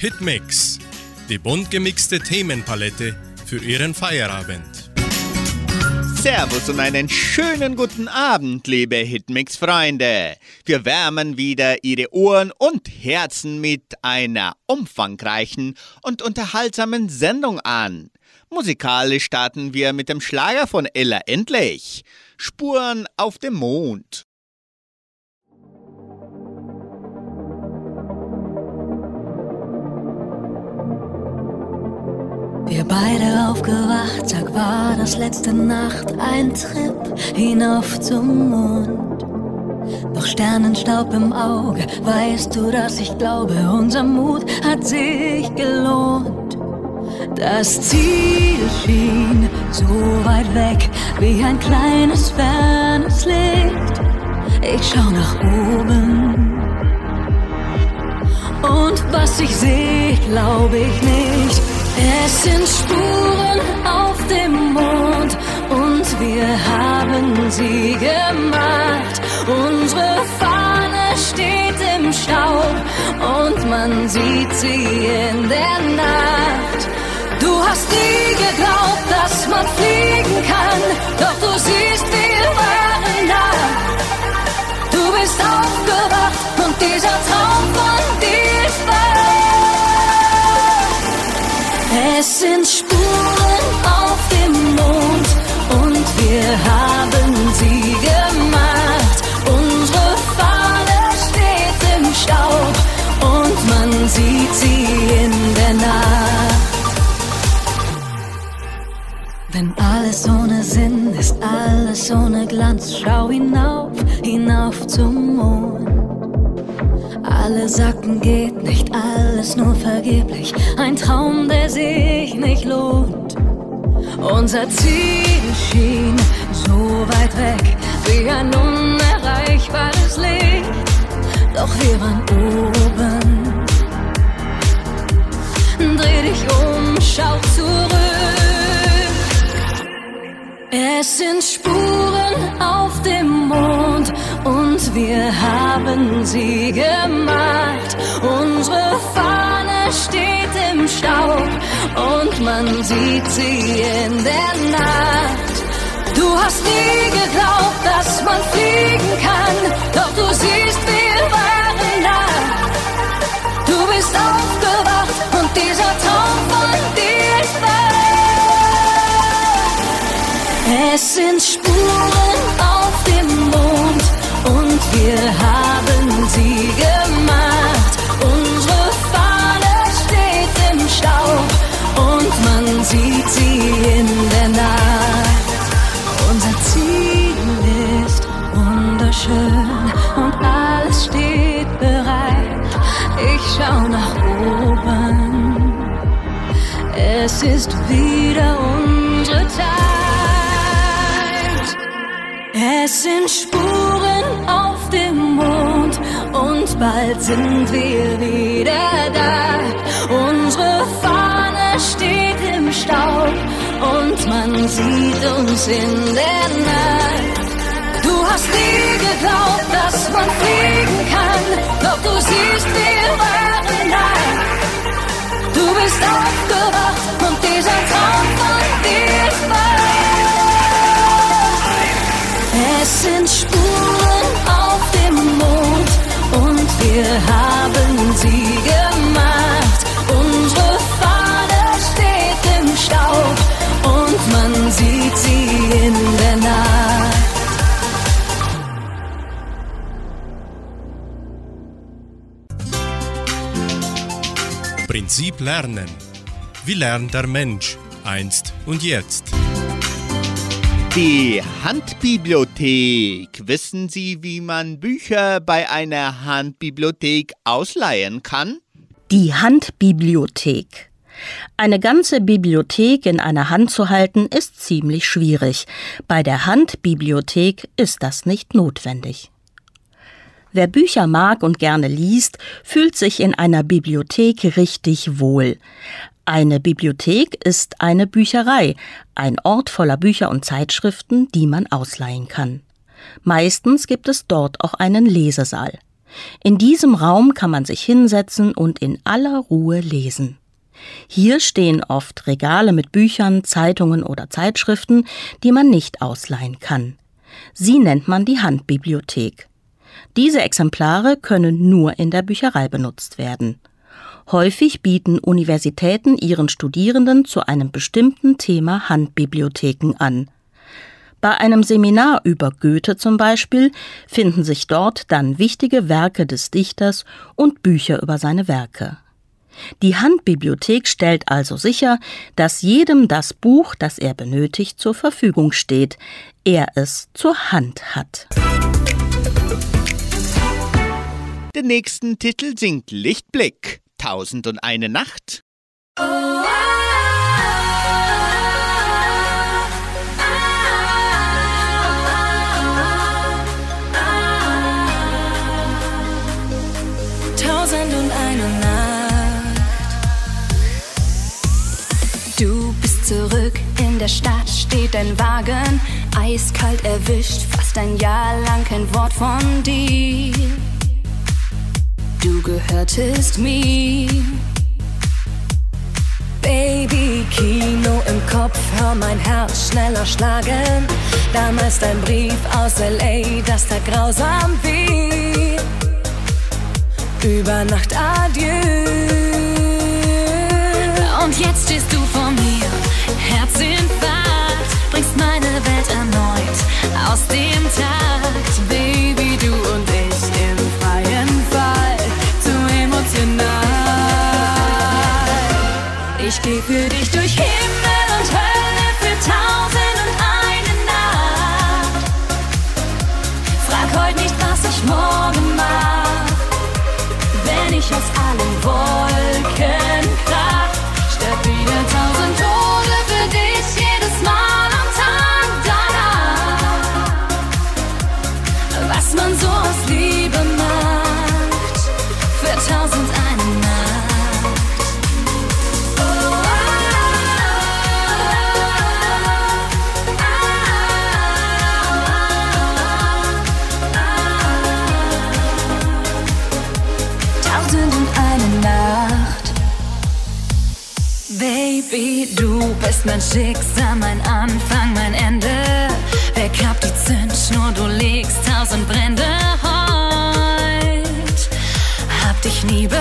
Hitmix, die bunt gemixte Themenpalette für Ihren Feierabend. Servus und einen schönen guten Abend, liebe Hitmix-Freunde. Wir wärmen wieder Ihre Ohren und Herzen mit einer umfangreichen und unterhaltsamen Sendung an. Musikalisch starten wir mit dem Schlager von Ella Endlich. Spuren auf dem Mond. Wir beide aufgewacht, sag war das letzte Nacht ein Trip hinauf zum Mond. Doch Sternenstaub im Auge, weißt du, dass ich glaube, unser Mut hat sich gelohnt. Das Ziel schien so weit weg wie ein kleines fernes Licht. Ich schau nach oben. Und was ich sehe, glaube ich nicht. Es sind Spuren auf dem Mond und wir haben sie gemacht. Unsere Fahne steht im Staub und man sieht sie in der Nacht. Du hast nie geglaubt, dass man fliegen kann, doch du siehst, wir waren da. Du bist aufgewacht und dieser Traum von dir ist wahr. Es sind Spuren auf dem Mond und wir haben sie gemacht. Unsere Fahne steht im Staub und man sieht sie in der Nacht. Wenn alles ohne Sinn ist, alles ohne Glanz, schau hinauf, hinauf zum Mond. Alle sagten, geht nicht, alles nur vergeblich. Ein Traum, der sich nicht lohnt. Unser Ziel schien so weit weg, wie ein unerreichbares Licht. Doch wir waren oben. Dreh dich um, schau zurück. Es sind Spuren auf dem Mond und wir haben sie gemacht. Unsere Fahne steht im Staub und man sieht sie in der Nacht. Du hast nie geglaubt, dass man fliegen kann, doch du siehst, wir waren da. Du bist aufgewacht und dieser Traum von dir ist wahr. Es sind Spuren auf dem Mond und wir haben sie gemacht. Unsere Fahne steht im Staub und man sieht sie in der Nacht. Unser Ziel ist wunderschön und alles steht bereit. Ich schau nach oben. Es ist wieder unsere Zeit. Es sind Spuren auf dem Mond und bald sind wir wieder da. Unsere Fahne steht im Staub und man sieht uns in der Nacht. Du hast nie geglaubt, dass man fliegen kann, doch du siehst, wir waren da. Du bist aufgewacht Prinzip Lernen. Wie lernt der Mensch einst und jetzt? Die Handbibliothek. Wissen Sie, wie man Bücher bei einer Handbibliothek ausleihen kann? Die Handbibliothek. Eine ganze Bibliothek in einer Hand zu halten, ist ziemlich schwierig. Bei der Handbibliothek ist das nicht notwendig. Wer Bücher mag und gerne liest, fühlt sich in einer Bibliothek richtig wohl. Eine Bibliothek ist eine Bücherei, ein Ort voller Bücher und Zeitschriften, die man ausleihen kann. Meistens gibt es dort auch einen Lesesaal. In diesem Raum kann man sich hinsetzen und in aller Ruhe lesen. Hier stehen oft Regale mit Büchern, Zeitungen oder Zeitschriften, die man nicht ausleihen kann. Sie nennt man die Handbibliothek. Diese Exemplare können nur in der Bücherei benutzt werden. Häufig bieten Universitäten ihren Studierenden zu einem bestimmten Thema Handbibliotheken an. Bei einem Seminar über Goethe zum Beispiel finden sich dort dann wichtige Werke des Dichters und Bücher über seine Werke. Die Handbibliothek stellt also sicher, dass jedem das Buch, das er benötigt, zur Verfügung steht, er es zur Hand hat. Den nächsten Titel singt Lichtblick. Tausend und eine Nacht. Oh, Tausend und eine Nacht. Du bist zurück in der Stadt, steht dein Wagen, eiskalt erwischt, fast ein Jahr lang kein Wort von dir du gehörtest mir. Baby, Kino im Kopf, hör mein Herz schneller schlagen. Damals dein Brief aus L.A., das da grausam wie. Über Nacht adieu. Und jetzt stehst du vor mir, Herzinfarkt, bringst meine Welt erneut aus dem Takt, Baby, Ich geh für dich durch Himmel und Hölle für tausend und eine Nacht. Frag heute nicht, was ich morgen mach. Wenn ich aus allen Wolken bist mein Schicksal, mein Anfang, mein Ende. Wer kappt die Zündschnur, du legst tausend Brände heut. Hab dich nie bereut.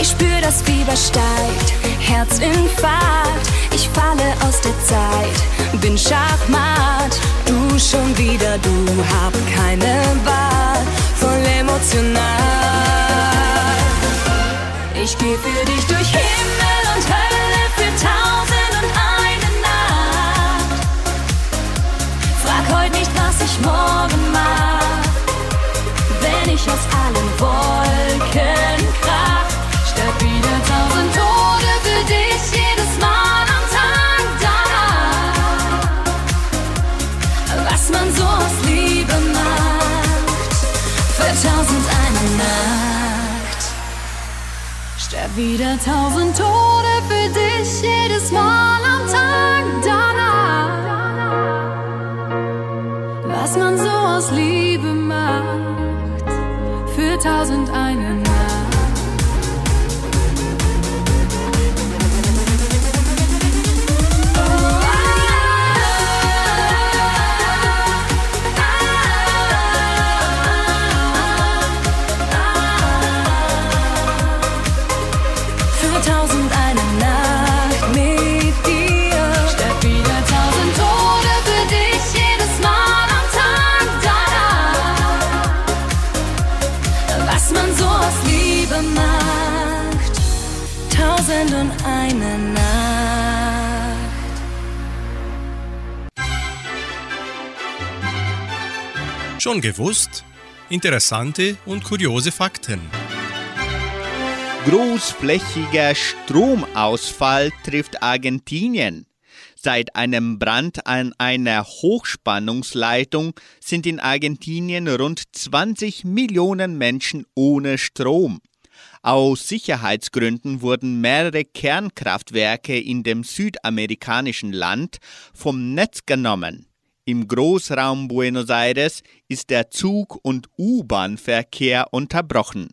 Ich spür das Fieber steigt, Herzinfarkt. Ich falle aus der Zeit, bin Schachmatt. Du schon wieder, du hab keine Wahl, voll emotional. Ich geh für dich durch Himmel und Hölle für tausend und eine Nacht. Frag heute nicht, was ich morgen mach. Wenn ich aus allen Wolken krach, sterb wieder tausend Tode für dich jedes Mal am Tag danach. Was man so aus Liebe macht, für tausend eine Nacht. Wieder tausend Tode für dich jedes Mal am Tag danach. Was man so aus Liebe macht, für tausend eine Schon gewusst? Interessante und kuriose Fakten. Großflächiger Stromausfall trifft Argentinien. Seit einem Brand an einer Hochspannungsleitung sind in Argentinien rund 20 Millionen Menschen ohne Strom. Aus Sicherheitsgründen wurden mehrere Kernkraftwerke in dem südamerikanischen Land vom Netz genommen. Im Großraum Buenos Aires ist der Zug- und U-Bahn-Verkehr unterbrochen.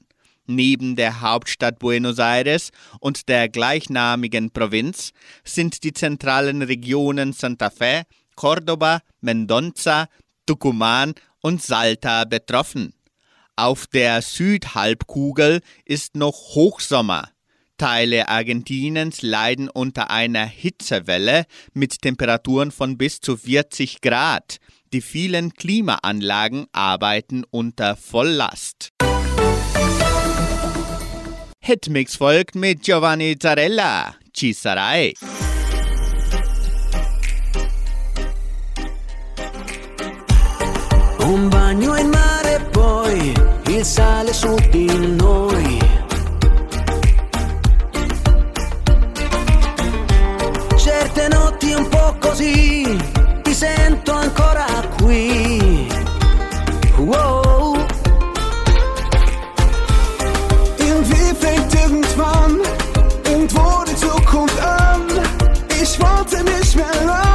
Neben der Hauptstadt Buenos Aires und der gleichnamigen Provinz sind die zentralen Regionen Santa Fe, Córdoba, Mendoza, Tucumán und Salta betroffen. Auf der Südhalbkugel ist noch Hochsommer. Teile Argentiniens leiden unter einer Hitzewelle mit Temperaturen von bis zu 40 Grad. Die vielen Klimaanlagen arbeiten unter Volllast. Hitmix folgt mit Giovanni Zarella, Ci sarai. Un bagno in mare poi il sale su di noi. Certe notti un po' così, ti sento ancora qui. Wow. Irgendwie fängt irgendwann irgendwo die Zukunft an. Ich warte nicht mehr lang.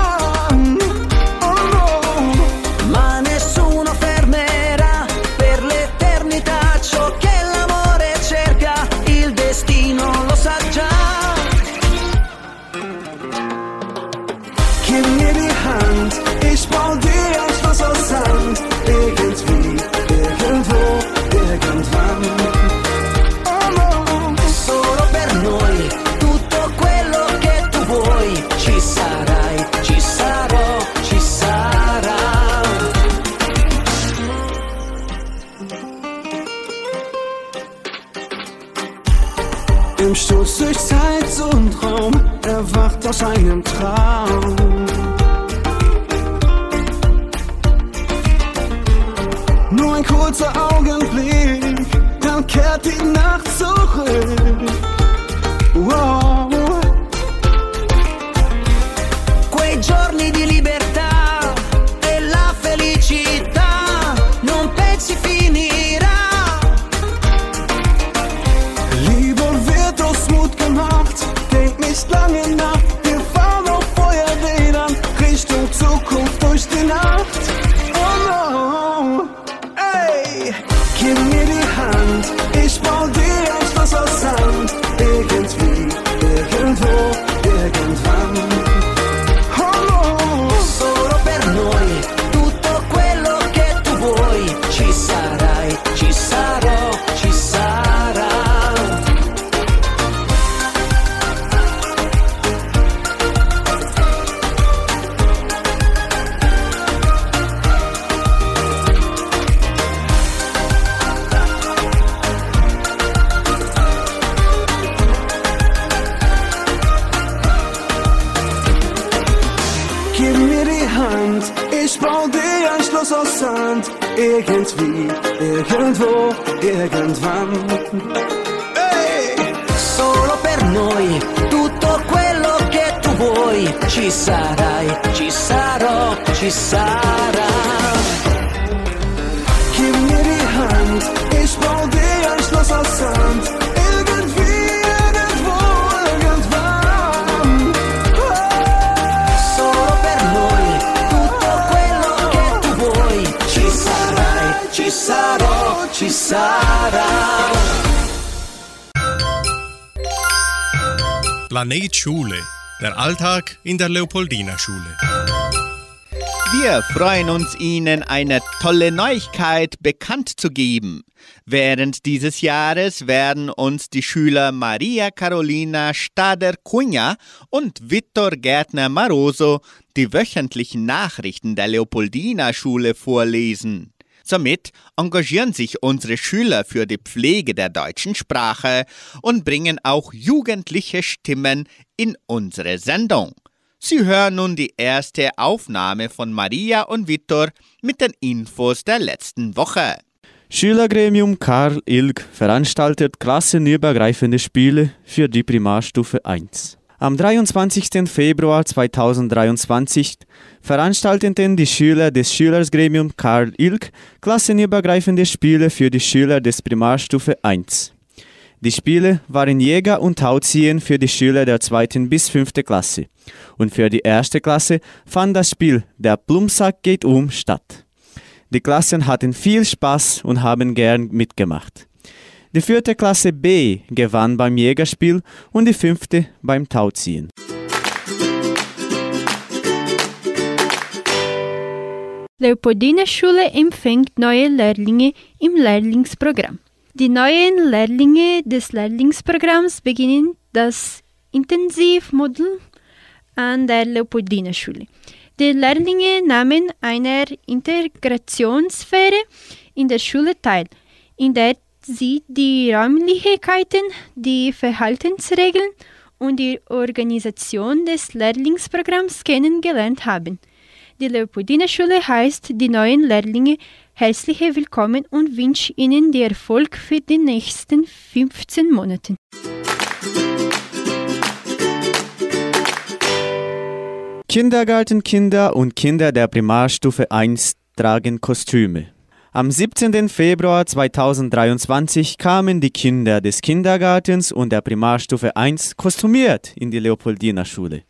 Ci sarà. Gib mir die Hand, ich bau dir ein Schloss aus Sand. Ci sarò, ci sarà. Planet Schule. Der Alltag in der Leopoldina Schule. Wir freuen uns, Ihnen eine tolle Neuigkeit bekannt zu geben. Während dieses Jahres werden uns die Schüler Maria Carolina Stader-Cunha und Vittor Gärtner Maroso die wöchentlichen Nachrichten der Leopoldina Schule vorlesen. Somit engagieren sich unsere Schüler für die Pflege der deutschen Sprache und bringen auch jugendliche Stimmen in unsere Sendung. Sie hören nun die erste Aufnahme von Maria und Vittor mit den Infos der letzten Woche. Schülergremium Karl Ilg veranstaltet klassenübergreifende Spiele für die Primarstufe 1. Am 23. Februar 2023 veranstalteten die Schüler des Schülersgremium Karl Ilg klassenübergreifende Spiele für die Schüler des Primarstufe 1. Die Spiele waren Jäger und Tauziehen für die Schüler der zweiten bis fünfte Klasse. Und für die erste Klasse fand das Spiel Der Plumpsack geht um statt. Die Klassen hatten viel Spaß und haben gern mitgemacht. Die vierte Klasse B gewann beim Jägerspiel und die fünfte beim Tauziehen. Leopoldina Schule empfängt neue Lehrlinge im Lehrlingsprogramm. Die neuen Lehrlinge des Lehrlingsprogramms beginnen das Intensivmodul an der Leopoldina Schule. Die Lehrlinge nahmen einer Integrationssphäre in der Schule teil, in der sie die Räumlichkeiten, die Verhaltensregeln und die Organisation des Lehrlingsprogramms kennengelernt haben. Die Leopoldina Schule heißt die neuen Lehrlinge herzlich willkommen und wünscht ihnen den Erfolg für die nächsten 15 Monate. Kindergartenkinder und Kinder der Primarstufe 1 tragen Kostüme. Am 17. Februar 2023 kamen die Kinder des Kindergartens und der Primarstufe 1 kostümiert in die Leopoldina Schule.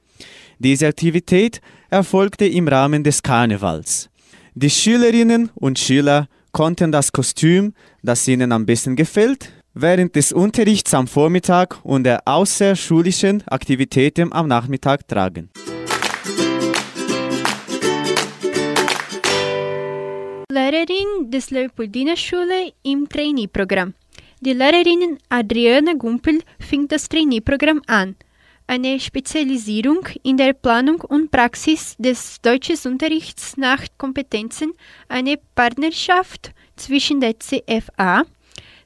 Diese Aktivität erfolgte im Rahmen des Karnevals. Die Schülerinnen und Schüler konnten das Kostüm, das ihnen am besten gefällt, während des Unterrichts am Vormittag und der außerschulischen Aktivitäten am Nachmittag tragen. Lehrerin des Leopoldina Schule im Trainee-Programm. Die Lehrerin Adriana Gumpel fing das Trainee-Programm an. Eine Spezialisierung in der Planung und Praxis des deutschen Unterrichts nach Kompetenzen, eine Partnerschaft zwischen der CFA,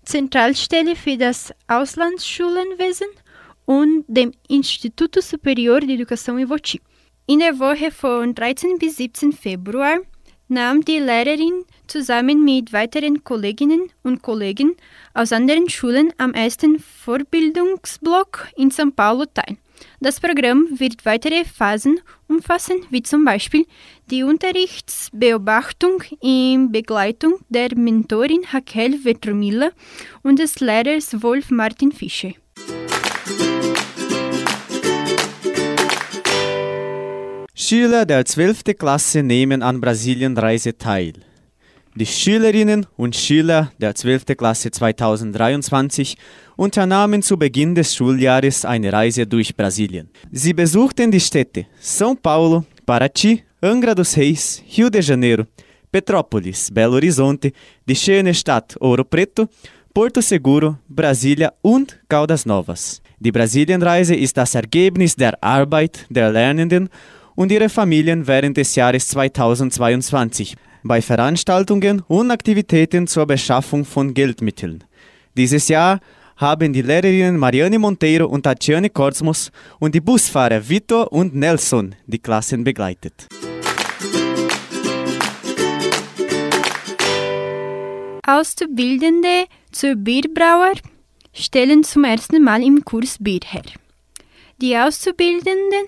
Zentralstelle für das Auslandsschulenwesen und dem Instituto Superior de Educação e Voti. In der Woche von 13 bis 17 Februar nahm die Lehrerin zusammen mit weiteren Kolleginnen und Kollegen aus anderen Schulen am ersten Vorbildungsblock in São Paulo teil. Das Programm wird weitere Phasen umfassen, wie zum Beispiel die Unterrichtsbeobachtung in Begleitung der Mentorin Raquel Vetromilla und des Lehrers Wolf Martin Fischer. Schüler der 12. Klasse nehmen an Brasilienreise teil. Die Schülerinnen und Schüler der 12. Klasse 2023 unternahmen zu Beginn des Schuljahres eine Reise durch Brasilien. Sie besuchten die Städte São Paulo, Paraty, Angra dos Reis, Rio de Janeiro, Petrópolis, Belo Horizonte, die schöne Stadt Ouro Preto, Porto Seguro, Brasília und Caldas Novas. Die Brasilienreise ist das Ergebnis der Arbeit der Lernenden und ihrer Familien während des Jahres 2022 bei Veranstaltungen und Aktivitäten zur Beschaffung von Geldmitteln. Dieses Jahr haben die Lehrerinnen Mariane Monteiro und Tatiane Korsmos und die Busfahrer Vitor und Nelson die Klassen begleitet. Auszubildende zur Bierbrauer stellen zum ersten Mal im Kurs Bier her. Die Auszubildenden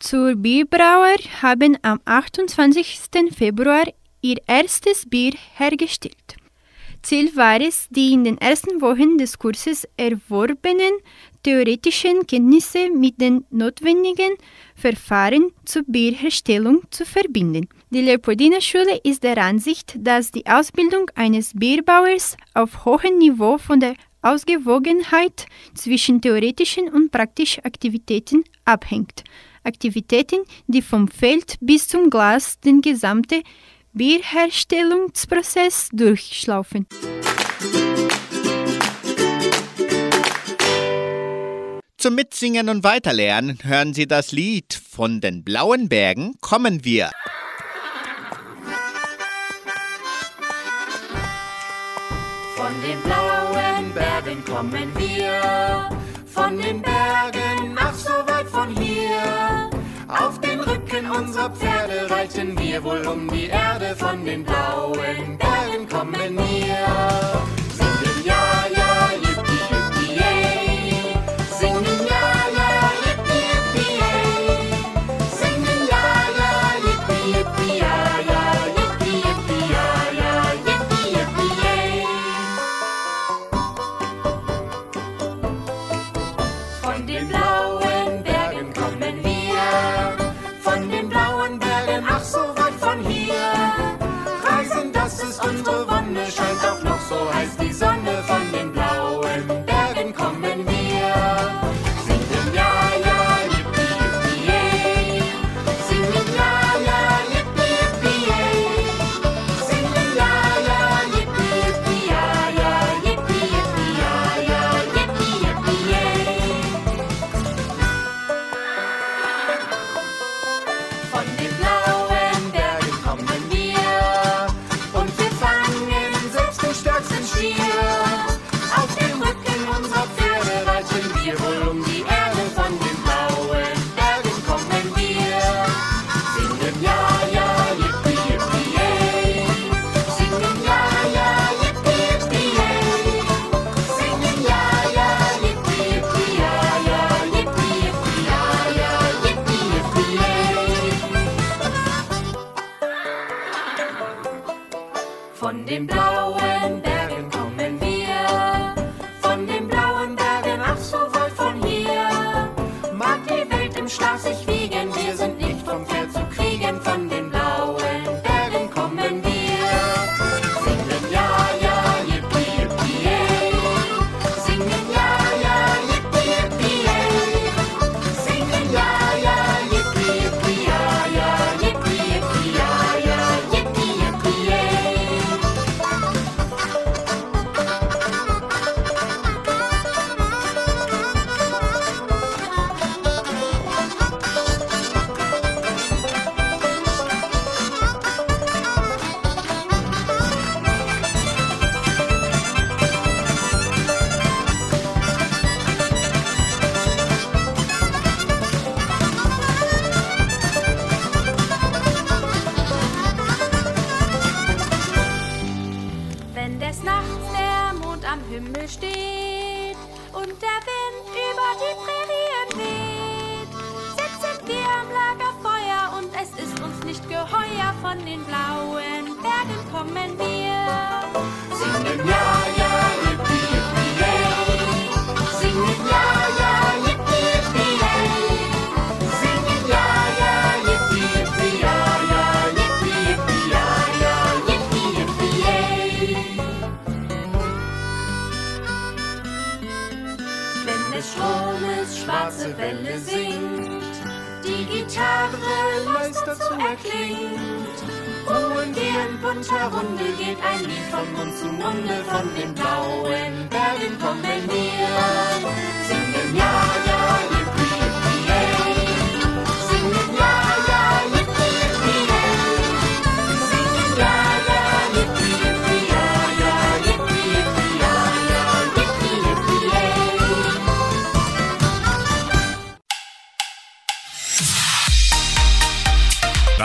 zur Bierbrauer haben am 28. Februar ihr erstes Bier hergestellt. Ziel war es, die in den ersten Wochen des Kurses erworbenen theoretischen Kenntnisse mit den notwendigen Verfahren zur Bierherstellung zu verbinden. Die Leopoldina Schule ist der Ansicht, dass die Ausbildung eines Bierbauers auf hohem Niveau von der Ausgewogenheit zwischen theoretischen und praktischen Aktivitäten abhängt. Aktivitäten, die vom Feld bis zum Glas den gesamten Bierherstellungsprozess durchlaufen. Zum Mitsingen und Weiterlernen hören Sie das Lied Von den blauen Bergen kommen wir. Von den blauen Bergen kommen wir, von den Bergen ach so weit von hier. Auf den Rücken unserer Pferde reiten wir wohl um die Erde, von den blauen Bergen kommen wir. Singen ja, ja,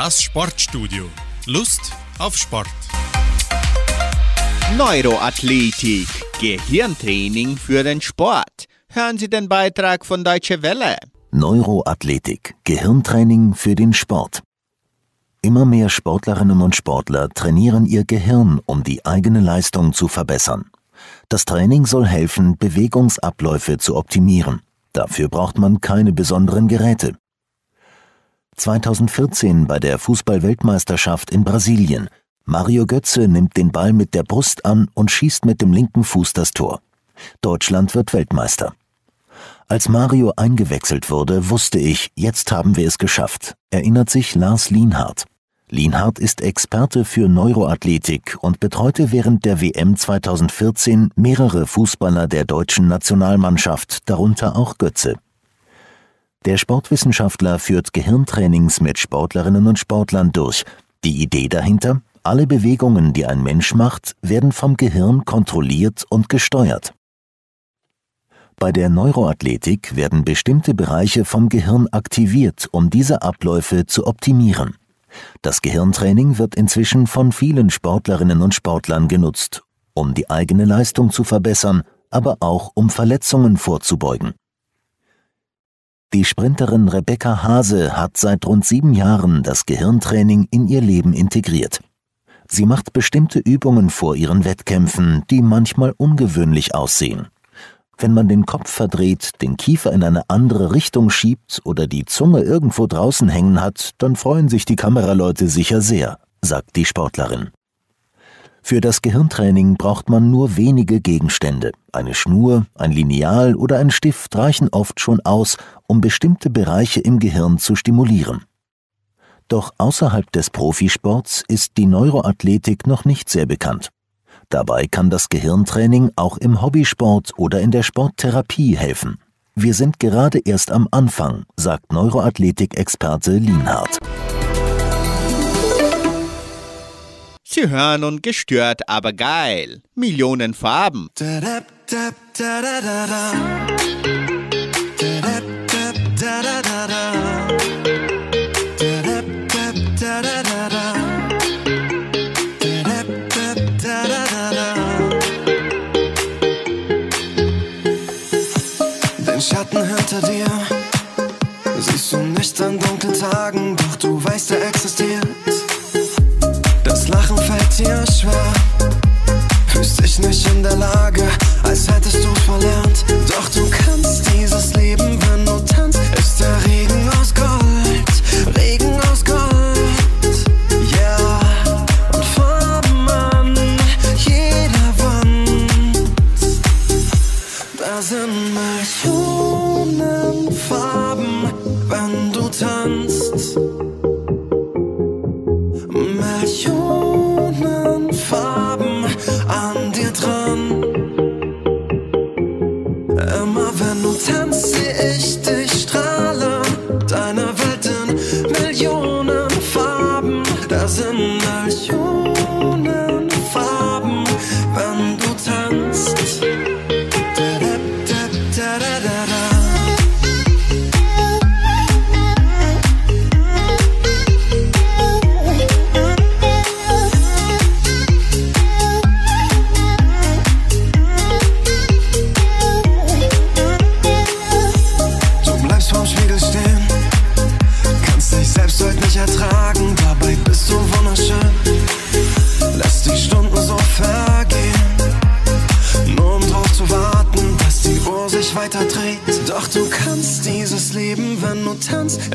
Das Sportstudio. Lust auf Sport. Neuroathletik, Gehirntraining für den Sport. Hören Sie den Beitrag von Deutsche Welle. Neuroathletik, Gehirntraining für den Sport. Immer mehr Sportlerinnen und Sportler trainieren ihr Gehirn, um die eigene Leistung zu verbessern. Das Training soll helfen, Bewegungsabläufe zu optimieren. Dafür braucht man keine besonderen Geräte. 2014 bei der Fußball-Weltmeisterschaft in Brasilien. Mario Götze nimmt den Ball mit der Brust an und schießt mit dem linken Fuß das Tor. Deutschland wird Weltmeister. Als Mario eingewechselt wurde, wusste ich, jetzt haben wir es geschafft, erinnert sich Lars Lienhardt. Lienhardt ist Experte für Neuroathletik und betreute während der WM 2014 mehrere Fußballer der deutschen Nationalmannschaft, darunter auch Götze. Der Sportwissenschaftler führt Gehirntrainings mit Sportlerinnen und Sportlern durch. Die Idee dahinter? Alle Bewegungen, die ein Mensch macht, werden vom Gehirn kontrolliert und gesteuert. Bei der Neuroathletik werden bestimmte Bereiche vom Gehirn aktiviert, um diese Abläufe zu optimieren. Das Gehirntraining wird inzwischen von vielen Sportlerinnen und Sportlern genutzt, um die eigene Leistung zu verbessern, aber auch um Verletzungen vorzubeugen. Die Sprinterin Rebecca Hase hat seit rund sieben Jahren das Gehirntraining in ihr Leben integriert. Sie macht bestimmte Übungen vor ihren Wettkämpfen, die manchmal ungewöhnlich aussehen. Wenn man den Kopf verdreht, den Kiefer in eine andere Richtung schiebt oder die Zunge irgendwo draußen hängen hat, dann freuen sich die Kameraleute sicher sehr, sagt die Sportlerin. Für das Gehirntraining braucht man nur wenige Gegenstände. Eine Schnur, ein Lineal oder ein Stift reichen oft schon aus, um bestimmte Bereiche im Gehirn zu stimulieren. Doch außerhalb des Profisports ist die Neuroathletik noch nicht sehr bekannt. Dabei kann das Gehirntraining auch im Hobbysport oder in der Sporttherapie helfen. Wir sind gerade erst am Anfang, sagt Neuroathletik-Experte Lienhardt. Sie hören und gestört, aber geil. Millionen Farben. Den Schatten hinter dir siehst du nicht an dunklen Tagen, doch du weißt, er existiert. Schwer, fühlst dich nicht in der Lage, als hättest du verlernt. Doch du kannst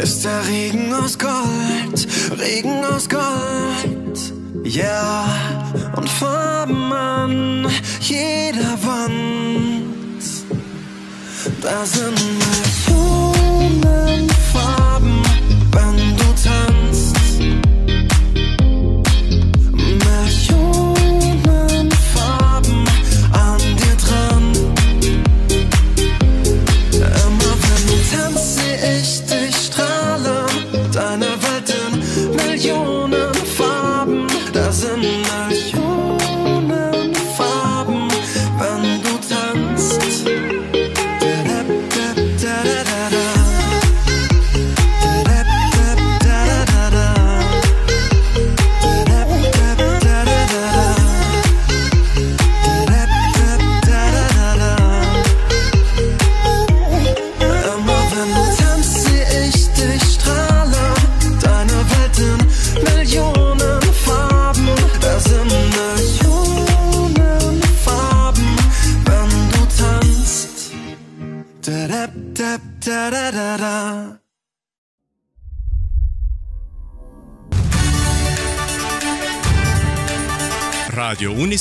ist der Regen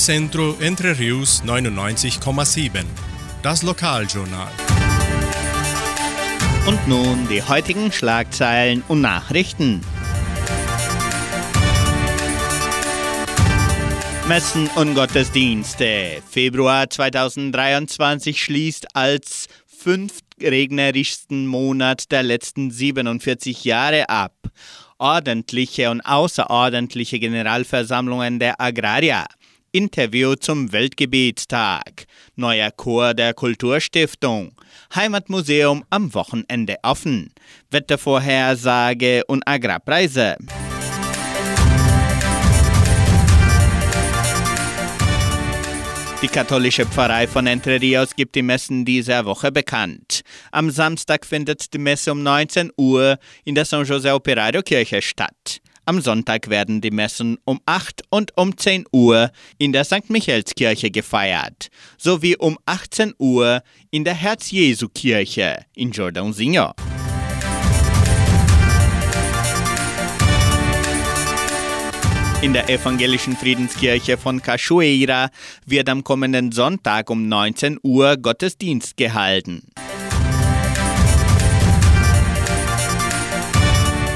Unicentro Entre Rius 99,7. Das Lokaljournal. Und nun die heutigen Schlagzeilen und Nachrichten. Messen und Gottesdienste. Februar 2023 schließt als fünftregnerischsten Monat der letzten 47 Jahre ab. Ordentliche und außerordentliche Generalversammlungen der Agrarier. Interview zum Weltgebetstag. Neuer Chor der Kulturstiftung. Heimatmuseum am Wochenende offen. Wettervorhersage und Agrarpreise. Die katholische Pfarrei von Entre Rios gibt die Messen dieser Woche bekannt. Am Samstag findet die Messe um 19 Uhr in der San José Operario Kirche statt. Am Sonntag werden die Messen um 8 und um 10 Uhr in der St. Michaelskirche gefeiert, sowie um 18 Uhr in der Herz-Jesu-Kirche in Jordãozinho. In der evangelischen Friedenskirche von Cachoeira wird am kommenden Sonntag um 19 Uhr Gottesdienst gehalten.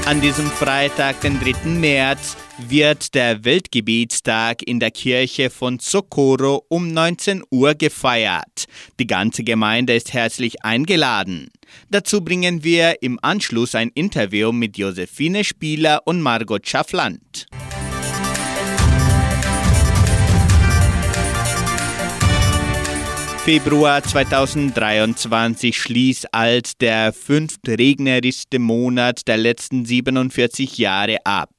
An diesem Freitag, den 3. März, wird der Weltgebetstag in der Kirche von Socorro um 19 Uhr gefeiert. Die ganze Gemeinde ist herzlich eingeladen. Dazu bringen wir im Anschluss ein Interview mit Josephine Spieler und Margot Schaffland. Februar 2023 schließt als der fünftregnerischste Monat der letzten 47 Jahre ab.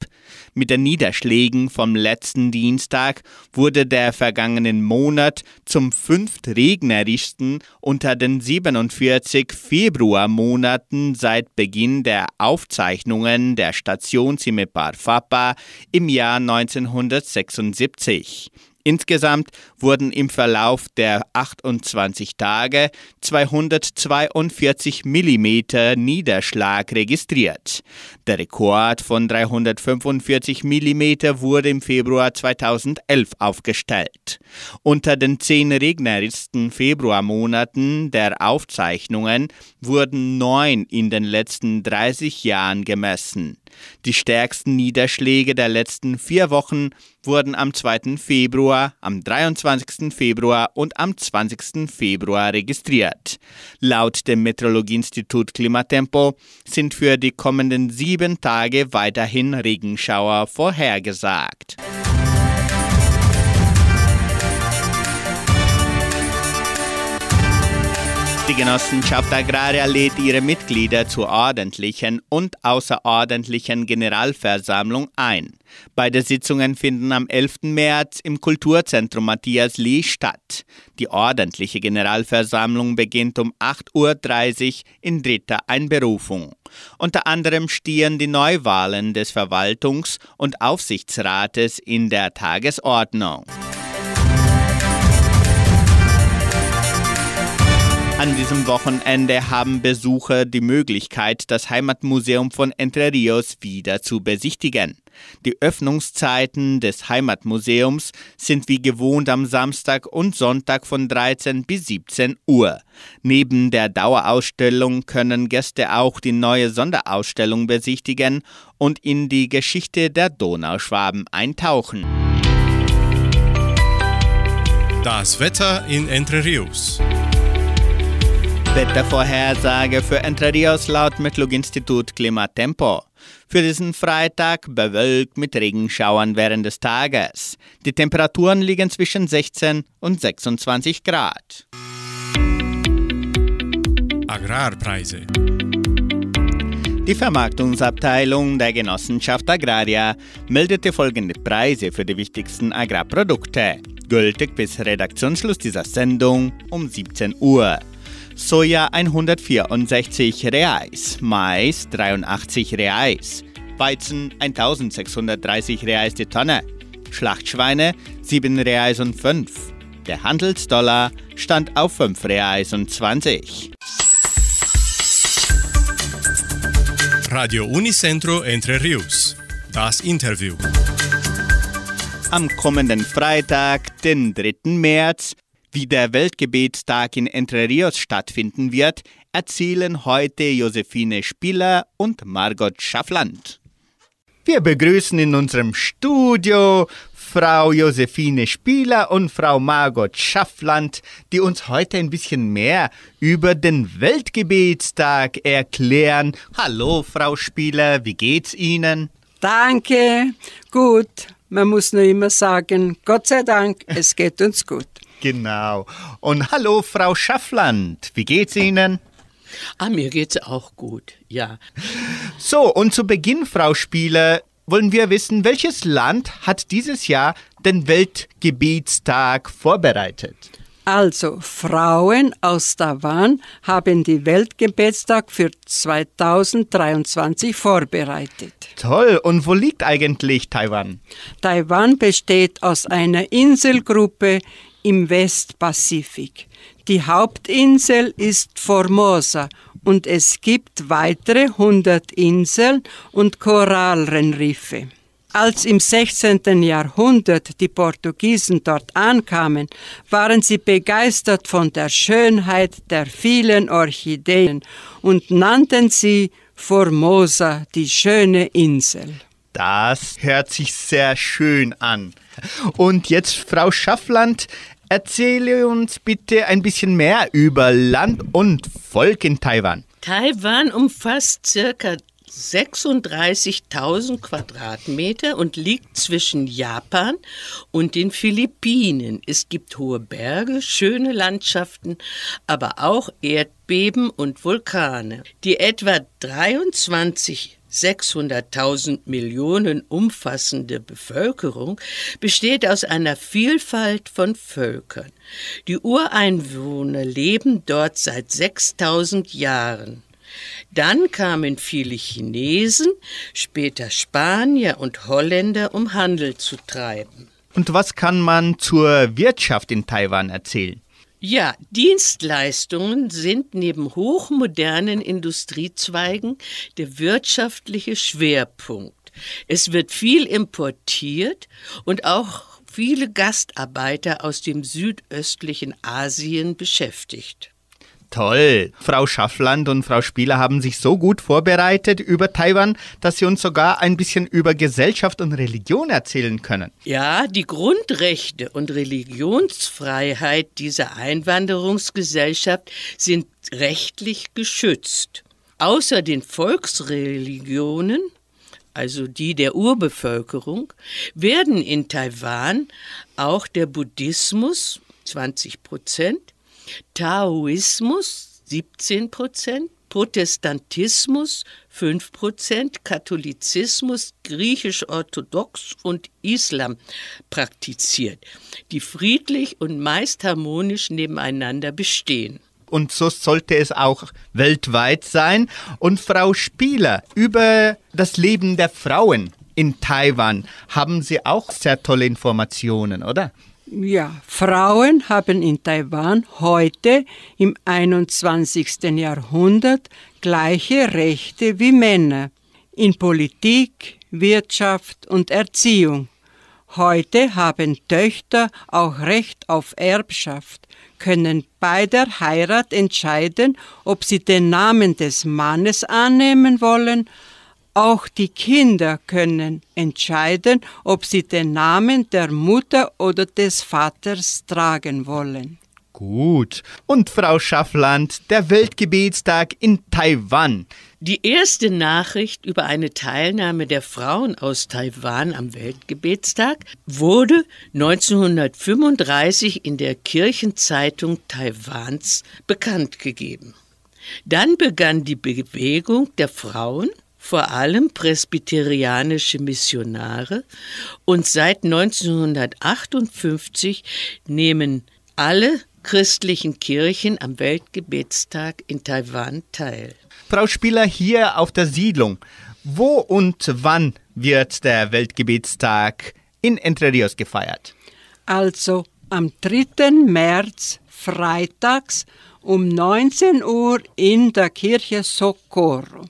Mit den Niederschlägen vom letzten Dienstag wurde der vergangenen Monat zum fünftregnerischsten unter den 47 Februarmonaten seit Beginn der Aufzeichnungen der Station Cimepar Fapa im Jahr 1976. Insgesamt wurden im Verlauf der 28 Tage 242 mm Niederschlag registriert. Der Rekord von 345 mm wurde im Februar 2011 aufgestellt. Unter den zehn regnerischsten Februarmonaten der Aufzeichnungen wurden neun in den letzten 30 Jahren gemessen. Die stärksten Niederschläge der letzten vier Wochen wurden am 2. Februar, am 23. Februar und am 20. Februar registriert. Laut dem Meteorologieinstitut Klimatempo sind für die kommenden sieben Tage weiterhin Regenschauer vorhergesagt. Die Genossenschaft Agraria lädt ihre Mitglieder zur ordentlichen und außerordentlichen Generalversammlung ein. Beide Sitzungen finden am 11. März im Kulturzentrum Matthias Lee statt. Die ordentliche Generalversammlung beginnt um 8.30 Uhr in dritter Einberufung. Unter anderem stehen die Neuwahlen des Verwaltungs- und Aufsichtsrates in der Tagesordnung. An diesem Wochenende haben Besucher die Möglichkeit, das Heimatmuseum von Entre Rios wieder zu besichtigen. Die Öffnungszeiten des Heimatmuseums sind wie gewohnt am Samstag und Sonntag von 13 bis 17 Uhr. Neben der Dauerausstellung können Gäste auch die neue Sonderausstellung besichtigen und in die Geschichte der Donauschwaben eintauchen. Das Wetter in Entre Rios. Wettervorhersage für Entre Rios laut Metlog-Institut Klimatempo. Für diesen Freitag bewölkt mit Regenschauern während des Tages. Die Temperaturen liegen zwischen 16 und 26 Grad. Agrarpreise. Die Vermarktungsabteilung der Genossenschaft Agraria meldete folgende Preise für die wichtigsten Agrarprodukte, gültig bis Redaktionsschluss dieser Sendung um 17 Uhr. Soja 164 Reais, Mais 83 Reais, Weizen 1630 Reais die Tonne, Schlachtschweine 7 Reais und 5. Der Handelsdollar stand auf 5 Reais und 20. Radio Unicentro Entre Rios. Das Interview. Am kommenden Freitag, den 3. März, wie der Weltgebetstag in Entre Rios stattfinden wird, erzählen heute Josephine Spieler und Margot Schaffland. Wir begrüßen in unserem Studio Frau Josephine Spieler und Frau Margot Schaffland, die uns heute ein bisschen mehr über den Weltgebetstag erklären. Hallo, Frau Spieler, wie geht's Ihnen? Danke, gut. Man muss nur immer sagen, Gott sei Dank, es geht uns gut. Genau. Und hallo, Frau Schaffland, wie geht's Ihnen? Ah, mir geht's auch gut, ja. So, und zu Beginn, Frau Spieler, wollen wir wissen, welches Land hat dieses Jahr den Weltgebietstag vorbereitet? Also, Frauen aus Taiwan haben die Weltgebetstag für 2023 vorbereitet. Toll, und wo liegt eigentlich Taiwan? Taiwan besteht aus einer Inselgruppe im Westpazifik. Die Hauptinsel ist Formosa und es gibt weitere 100 Inseln und Korallenriffe. Als im 16. Jahrhundert die Portugiesen dort ankamen, waren sie begeistert von der Schönheit der vielen Orchideen und nannten sie Formosa, die schöne Insel. Das hört sich sehr schön an. Und jetzt, Frau Schaffland, erzähle uns bitte ein bisschen mehr über Land und Volk in Taiwan. Taiwan umfasst circa 36.000 Quadratmeter und liegt zwischen Japan und den Philippinen. Es gibt hohe Berge, schöne Landschaften, aber auch Erdbeben und Vulkane. Die etwa 23 600.000 Millionen umfassende Bevölkerung besteht aus einer Vielfalt von Völkern. Die Ureinwohner leben dort seit 6000 Jahren. Dann kamen viele Chinesen, später Spanier und Holländer, um Handel zu treiben. Und was kann man zur Wirtschaft in Taiwan erzählen? Ja, Dienstleistungen sind neben hochmodernen Industriezweigen der wirtschaftliche Schwerpunkt. Es wird viel importiert und auch viele Gastarbeiter aus dem südöstlichen Asien beschäftigt. Toll. Frau Schaffland und Frau Spieler haben sich so gut vorbereitet über Taiwan, dass sie uns sogar ein bisschen über Gesellschaft und Religion erzählen können. Ja, die Grundrechte und Religionsfreiheit dieser Einwanderungsgesellschaft sind rechtlich geschützt. Außer den Volksreligionen also die der Urbevölkerung, werden in Taiwan auch der Buddhismus 20 Prozent, Taoismus 17 Prozent, Protestantismus 5 Prozent, Katholizismus, griechisch-orthodox und Islam praktiziert, die friedlich und meist harmonisch nebeneinander bestehen. Und so sollte es auch weltweit sein. Und Frau Spieler, über das Leben der Frauen in Taiwan haben Sie auch sehr tolle Informationen, oder? Ja, Frauen haben in Taiwan heute im 21. Jahrhundert gleiche Rechte wie Männer in Politik, Wirtschaft und Erziehung. Heute haben Töchter auch Recht auf Erbschaft, können bei der Heirat entscheiden, ob sie den Namen des Mannes annehmen wollen. Auch die Kinder können entscheiden, ob sie den Namen der Mutter oder des Vaters tragen wollen. Gut. Und Frau Schaffland, der Weltgebetstag in Taiwan. Die erste Nachricht über eine Teilnahme der Frauen aus Taiwan am Weltgebetstag wurde 1935 in der Kirchenzeitung Taiwans bekannt gegeben. Dann begann die Bewegung der Frauen, vor allem presbyterianische Missionare, und seit 1958 nehmen alle christlichen Kirchen am Weltgebetstag in Taiwan teil. Frau Spieler hier auf der Siedlung. Wo und wann wird der Weltgebetstag in Entre Rios gefeiert? Also am 3. März freitags um 19 Uhr in der Kirche Socorro.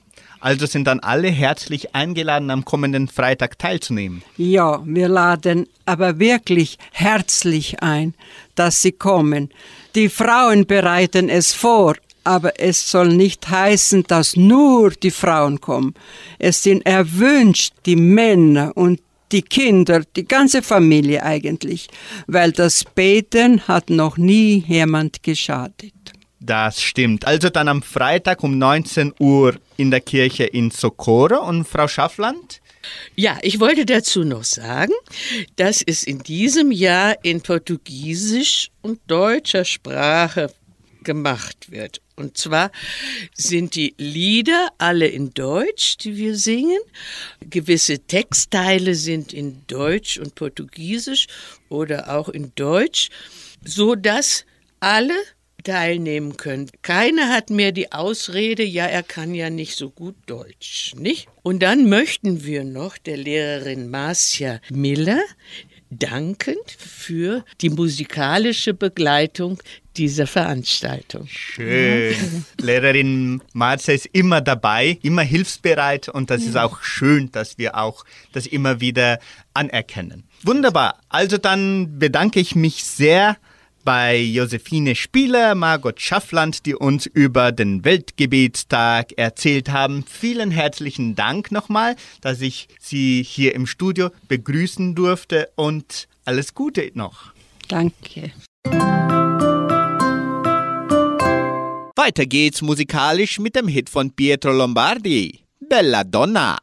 Also sind dann alle herzlich eingeladen, am kommenden Freitag teilzunehmen. Ja, wir laden aber wirklich herzlich ein, dass Sie kommen. Die Frauen bereiten es vor, aber es soll nicht heißen, dass nur die Frauen kommen. Es sind erwünscht die Männer und die Kinder, die ganze Familie eigentlich, weil das Beten hat noch nie jemand geschadet. Das stimmt. Also dann am Freitag um 19 Uhr in der Kirche in Socorro. Und Frau Schaffland? Ja, ich wollte dazu noch sagen, dass es in diesem Jahr in Portugiesisch und deutscher Sprache gemacht wird. Und zwar sind die Lieder alle in Deutsch, die wir singen. Gewisse Textteile sind in Deutsch und Portugiesisch oder auch in Deutsch, so dass alle teilnehmen können. Keiner hat mehr die Ausrede, ja, er kann ja nicht so gut Deutsch, nicht? Und dann möchten wir noch der Lehrerin Marcia Miller dankend für die musikalische Begleitung dieser Veranstaltung. Schön. Lehrerin Marcia ist immer dabei, immer hilfsbereit und das ja. ist auch schön, dass wir auch das immer wieder anerkennen. Wunderbar. Also dann bedanke ich mich sehr bei Josephine Spieler, Margot Schaffland, die uns über den Weltgebetstag erzählt haben. Vielen herzlichen Dank nochmal, dass ich Sie hier im Studio begrüßen durfte und alles Gute noch. Danke. Weiter geht's musikalisch mit dem Hit von Pietro Lombardi, Bella Donna.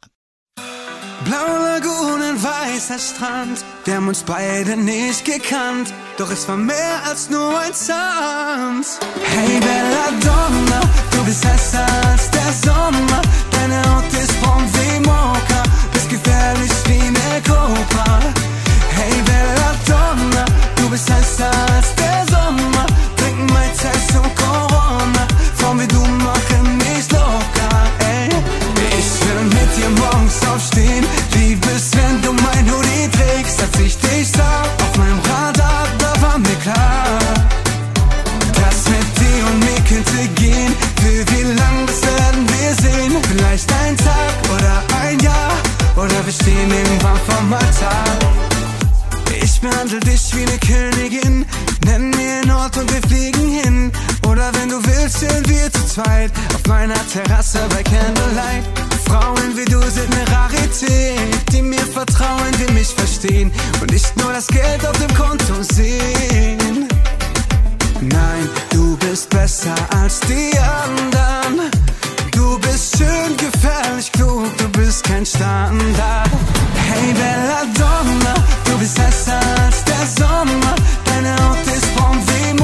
Blaue Lagunen, weißer Strand, wir haben uns beide nicht gekannt, doch es war mehr als nur ein Tanz. Hey Bella Donna, du bist heißer als der Sommer, deine Haut ist braun wie Mocha, bist gefährlich wie eine Cobra. Hey Bella Donna, du bist heißer als der Sommer, trinken Mai Tai und Corona, Frauen wie du machen mich locker, ey. Ich will mit dir morgens aufstehen, lieb es, wenn du mein Hoodie trägst, als ich dich sah behandle dich wie eine Königin, nenn mir einen Ort und wir fliegen hin. Oder wenn du willst, sind wir zu zweit auf meiner Terrasse bei Candlelight. Frauen wie du sind eine Rarität, die mir vertrauen, die mich verstehen und nicht nur das Geld auf dem Konto sehen. Nein, du bist besser als die anderen. Du bist schön, gefährlich, klug, du bist kein Standard. Hey Bella Donna, du bist heißer als der Sommer. Deine Haut ist braun wie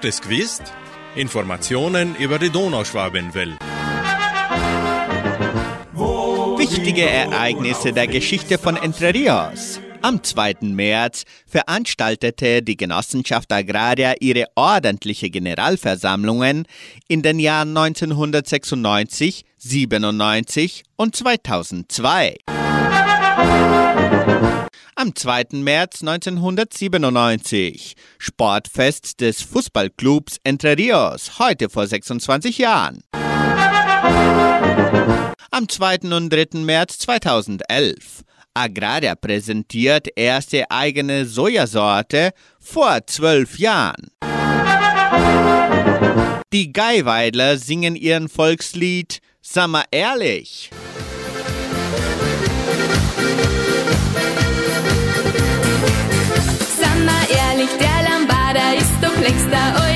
Hast du es gewusst? Informationen über die Donauschwabenwelle. Wichtige Ereignisse der Geschichte von Entre Rios. Am 2. März veranstaltete die Genossenschaft Agraria ihre ordentliche Generalversammlungen in den Jahren 1996, 97 und 2002 am 2. März 1997. Sportfest des Fußballclubs Entre Rios, heute vor 26 Jahren. Am 2. und 3. März 2011. Agraria präsentiert erste eigene Sojasorte vor zwölf Jahren. Die Geiweidler singen ihren Volkslied Sag mal ehrlich. hasta hoy.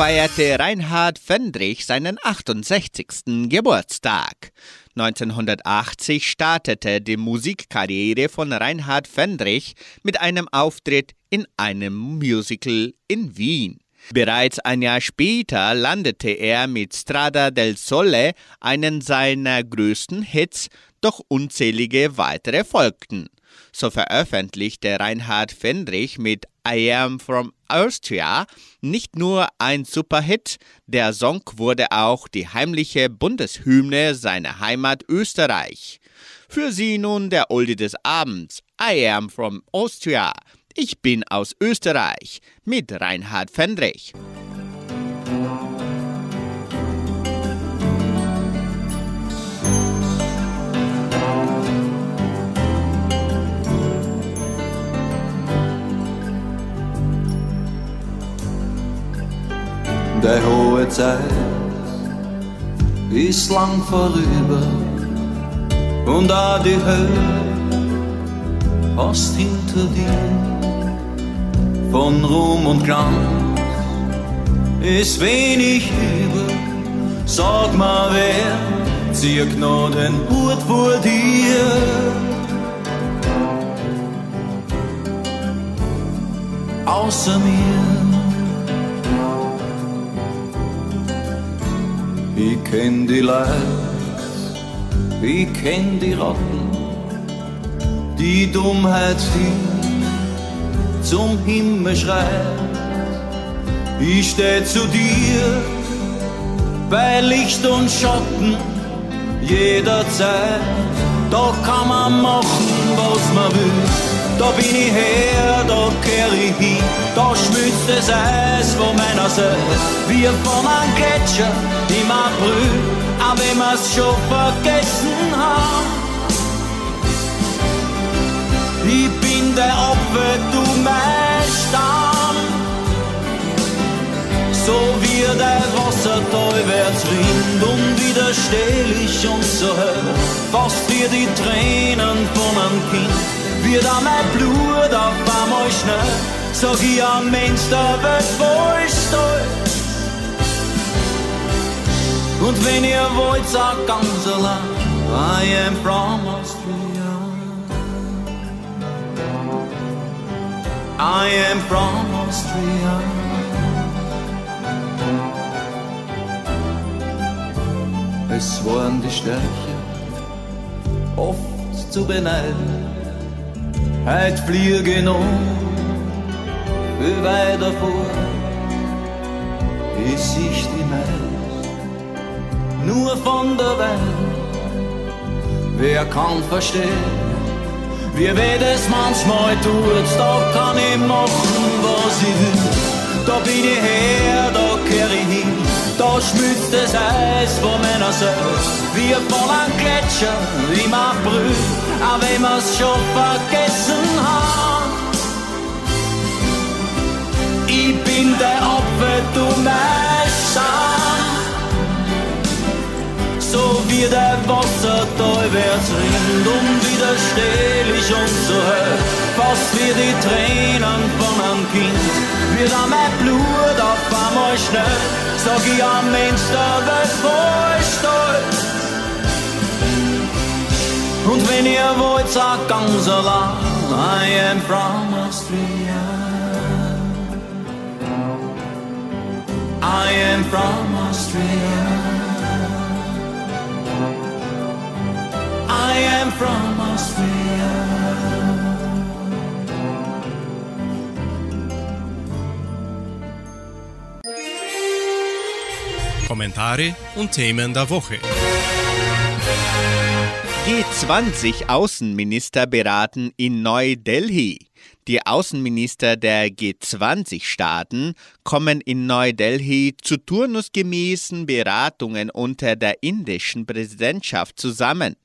Feierte Reinhard Fendrich seinen 68. Geburtstag. 1980 startete die Musikkarriere von Reinhard Fendrich mit einem Auftritt in einem Musical in Wien. Bereits ein Jahr später landete er mit Strada del Sole einen seiner größten Hits, doch unzählige weitere folgten. So veröffentlichte Reinhard Fendrich mit I Am From Austria nicht nur ein Superhit, der Song wurde auch die heimliche Bundeshymne seiner Heimat Österreich. Für Sie nun der Oldie des Abends, I Am From Austria, ich bin aus Österreich mit Reinhard Fendrich. Der hohe Zeit ist lang vorüber und auch die Hölle hast hinter dir von Ruhm und Glanz ist wenig über. Sag mal, wer zieht noch den Hut vor dir? Außer mir. Ich kenn die Leid, ich kenn die Ratten, die Dummheit, die zum Himmel schreit. Ich steh zu dir bei Licht und Schatten jederzeit. Da kann man machen, was man will. Da bin ich her, da kehr ich hin. Da schmilzt das Eis von meiner Seite. Wir von einem Gletscher im April, auch wenn wir's schon vergessen haben. Ich bin der Opfer, du mein Stamm. So wie der Wasserteufels rinnt und widersteh ich und so hör, fast wie die Tränen von einem Kind, wird an mein Blut auf einmal schnell, sag ich am Mensch, der wird voll stolz. Und wenn ihr wollt, sag ganz allein, I am from Austria. I am from Austria. Es waren die Stärke, oft zu beneiden. Heut fliege noch viel weiter vor, bis ich die meist nur von der Welt. Wer kann verstehen? Wie weh das manchmal tut, da kann ich machen, was ich will. Da bin ich her, da kehr ich hin, da schmilzt das Eis von meiner Seite. Wir von einem Gletscher im April, auch wenn wir's schon vergessen haben. Ich bin der Apfel, du Scham. So wie der Wasserteufels rinnt und widersteh ich und so hör, fast wie die Tränen von einem Kind, wird an mein Blut auf einmal schnell, sag ich am Mensch, der wird voll stolz. Und wenn ihr wollt, sag ganz allein, I am from Austria. I am from Austria. I am from Austria. Kommentare und Themen der Woche. G20 Außenminister beraten in Neu-Delhi. Die Außenminister der G20-Staaten kommen in Neu-Delhi zu turnusgemäßen Beratungen unter der indischen Präsidentschaft zusammen.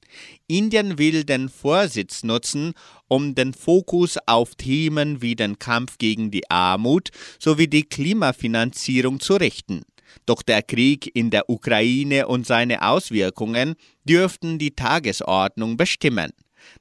Indien will den Vorsitz nutzen, um den Fokus auf Themen wie den Kampf gegen die Armut sowie die Klimafinanzierung zu richten. Doch der Krieg in der Ukraine und seine Auswirkungen dürften die Tagesordnung bestimmen.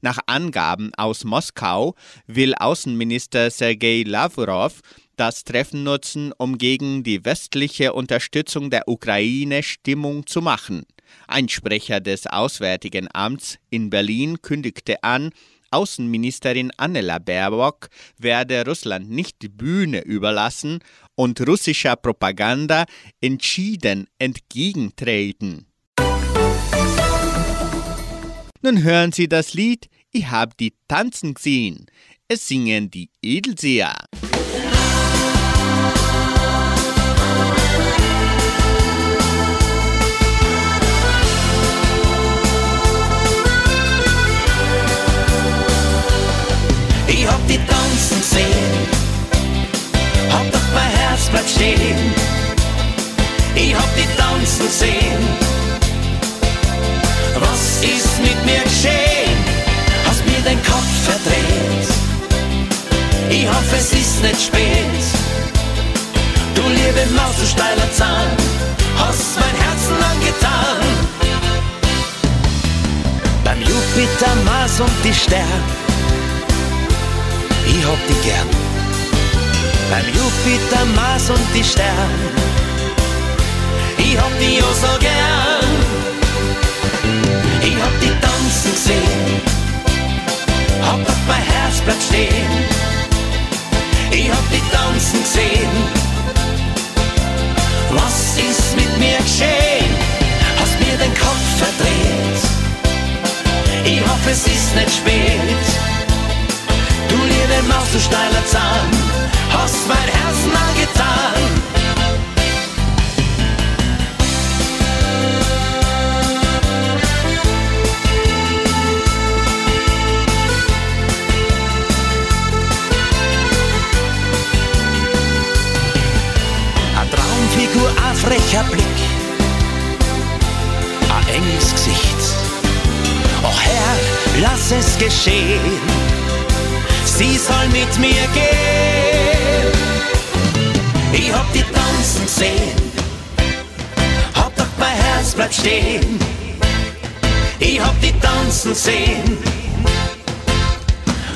Nach Angaben aus Moskau will Außenminister Sergei Lavrov das Treffen nutzen, um gegen die westliche Unterstützung der Ukraine Stimmung zu machen. Ein Sprecher des Auswärtigen Amts in Berlin kündigte an, Außenministerin Annela Baerbock werde Russland nicht die Bühne überlassen und russischer Propaganda entschieden entgegentreten. Nun hören Sie das Lied Ich hab die tanzen gesehen. Es singen die Edelseher. Ich hab die tanzen gesehen, hab doch mein Herz bleibt stehen. Ich hab die tanzen gesehen, ist mit mir geschehen? Hast mir den Kopf verdreht, ich hoffe es ist nicht spät. Du liebe Maus, du steiler Zahn, hast mein Herzen angetan. Beim Jupiter, Mars und die Sterne ich hab die gern. Beim Jupiter, Mars und die Sterne, ich hab die auch so gern. Tanzen gesehen, hab auf mein Herz bleibt stehen. Ich hab die tanzen gesehen, was ist mit mir geschehen? Hast mir den Kopf verdreht, ich hoffe es ist nicht spät. Du liebe Maus, du steiler Zahn, hast mein Herzen angetan. Eine Herr, lass es geschehen sie soll mit mir gehen. Ich hab die tanzen gesehen, hab doch mein Herz bleibt stehen. Ich hab die tanzen gesehen,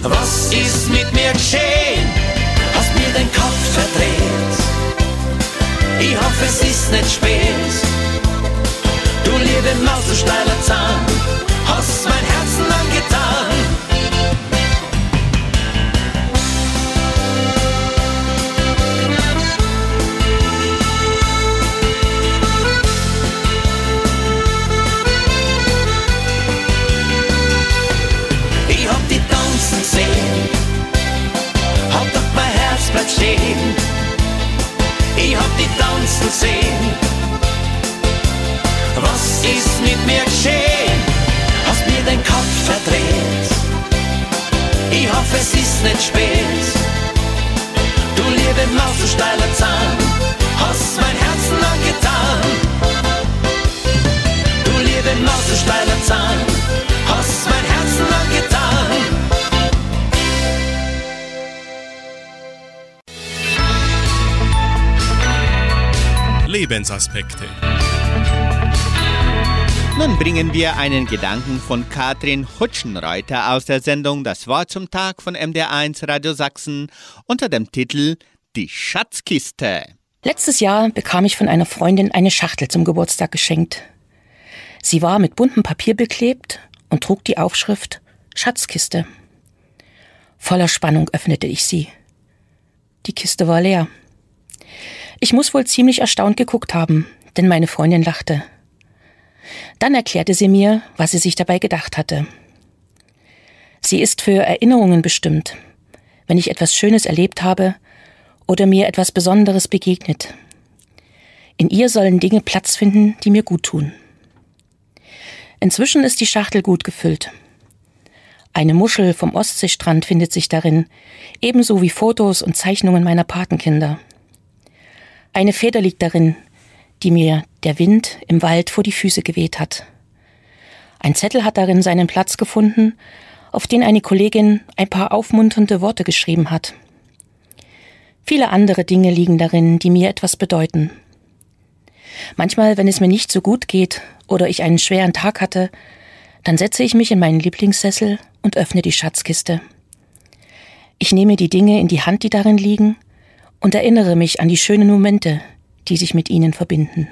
was ist mit mir geschehen? Hast mir den Kopf verdreht, ich hoffe es ist nicht spät. Du liebe Maus, du steiler Zahn, hast mein Herzen angetan. Ich hab die tanzen gesehen, hab doch mein Herz bleibt stehen. Ich hab die tanzen gesehen, was ist mit mir geschehen? Verdreht, ich hoffe es ist nicht spät. Du liebe Maus, du steiler Zahn, hast mein Herzen angetan. Du liebe Maus, du steiler Zahn, hast mein Herzen angetan. Lebensaspekte. Nun bringen wir einen Gedanken von Katrin Hutschenreuter aus der Sendung Das Wort zum Tag von MDR1 Radio Sachsen unter dem Titel Die Schatzkiste. Letztes Jahr bekam ich von einer Freundin eine Schachtel zum Geburtstag geschenkt. Sie war mit buntem Papier beklebt und trug die Aufschrift Schatzkiste. Voller Spannung öffnete ich sie. Die Kiste war leer. Ich muss wohl ziemlich erstaunt geguckt haben, denn meine Freundin lachte. Dann erklärte sie mir, was sie sich dabei gedacht hatte. Sie ist für Erinnerungen bestimmt, wenn ich etwas Schönes erlebt habe oder mir etwas Besonderes begegnet. In ihr sollen Dinge Platz finden, die mir gut tun. Inzwischen ist die Schachtel gut gefüllt. Eine Muschel vom Ostseestrand findet sich darin, ebenso wie Fotos und Zeichnungen meiner Patenkinder. Eine Feder liegt darin, die mir der Wind im Wald vor die Füße geweht hat. Ein Zettel hat darin seinen Platz gefunden, auf den eine Kollegin ein paar aufmunternde Worte geschrieben hat. Viele andere Dinge liegen darin, die mir etwas bedeuten. Manchmal, wenn es mir nicht so gut geht oder ich einen schweren Tag hatte, Dann setze ich mich in meinen Lieblingssessel und öffne die Schatzkiste. Ich nehme die Dinge in die Hand, die darin liegen, und erinnere mich an die schönen Momente, die sich mit ihnen verbinden.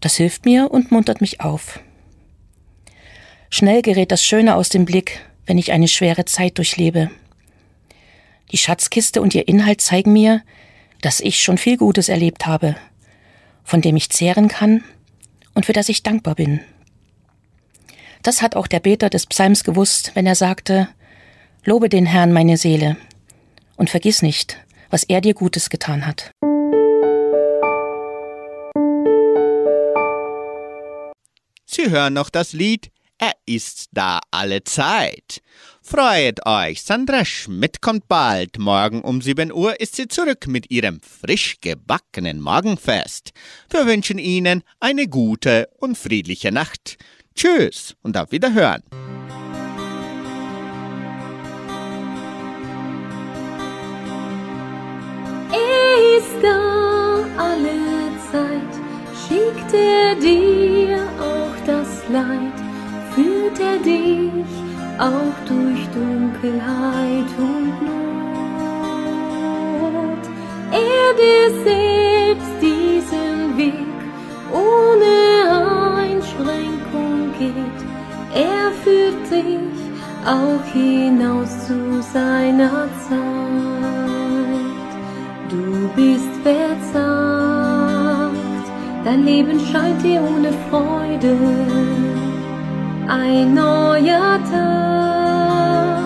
Das hilft mir und muntert mich auf. Schnell gerät das Schöne aus dem Blick, wenn ich eine schwere Zeit durchlebe. Die Schatzkiste und ihr Inhalt zeigen mir, dass ich schon viel Gutes erlebt habe, von dem ich zehren kann und für das ich dankbar bin. Das hat auch der Beter des Psalms gewusst, wenn er sagte, Lobe den Herrn meine Seele und vergiss nicht, was er dir Gutes getan hat. Sie hören noch das Lied Er ist da alle Zeit. Freut euch, Sandra Schmidt kommt bald. Morgen um 7 Uhr ist sie zurück mit ihrem frisch gebackenen Morgenfest. Wir wünschen Ihnen eine gute und friedliche Nacht. Tschüss und auf Wiederhören. Er ist da alle Zeit, schickt er dir Leid, führt er dich auch durch Dunkelheit und Not. Er, der selbst diesen Weg ohne Einschränkung geht, er führt dich auch hinaus zu seiner Zeit. Du bist verzagt, dein Leben scheint dir ohne Freude. Ein neuer Tag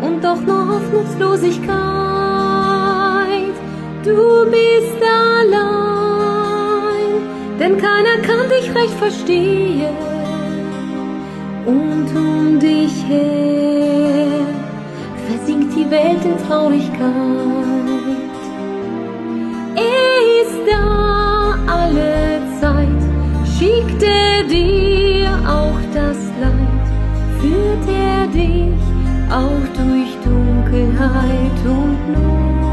und doch noch Hoffnungslosigkeit. Du bist allein, denn keiner kann dich recht verstehen. Und um dich her versinkt die Welt in Traurigkeit. Er ist da alle Zeit, schickt er dir dich auch durch Dunkelheit und Not.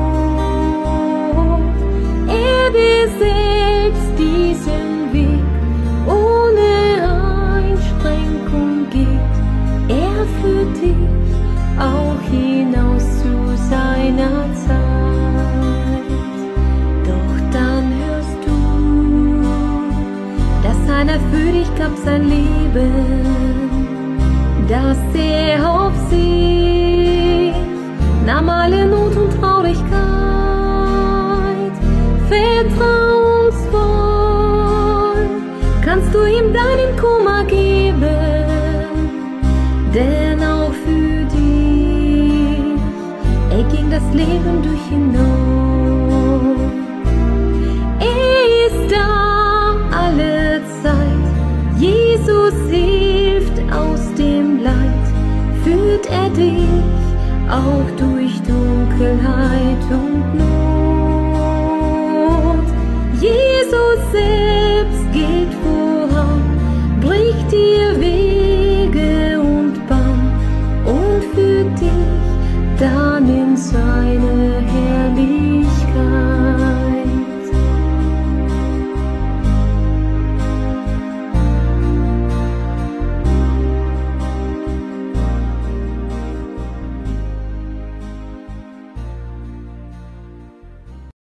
Er, selbst diesen Weg ohne Einschränkung geht, er führt dich auch hinaus zu seiner Zeit. Doch dann hörst du, dass einer für dich gab sein Leben, dass er auf sich nahm alle Not und Traurigkeit, vertrauensvoll. Kannst du ihm deinen Kummer geben, denn auch für dich, er ging das Leben durch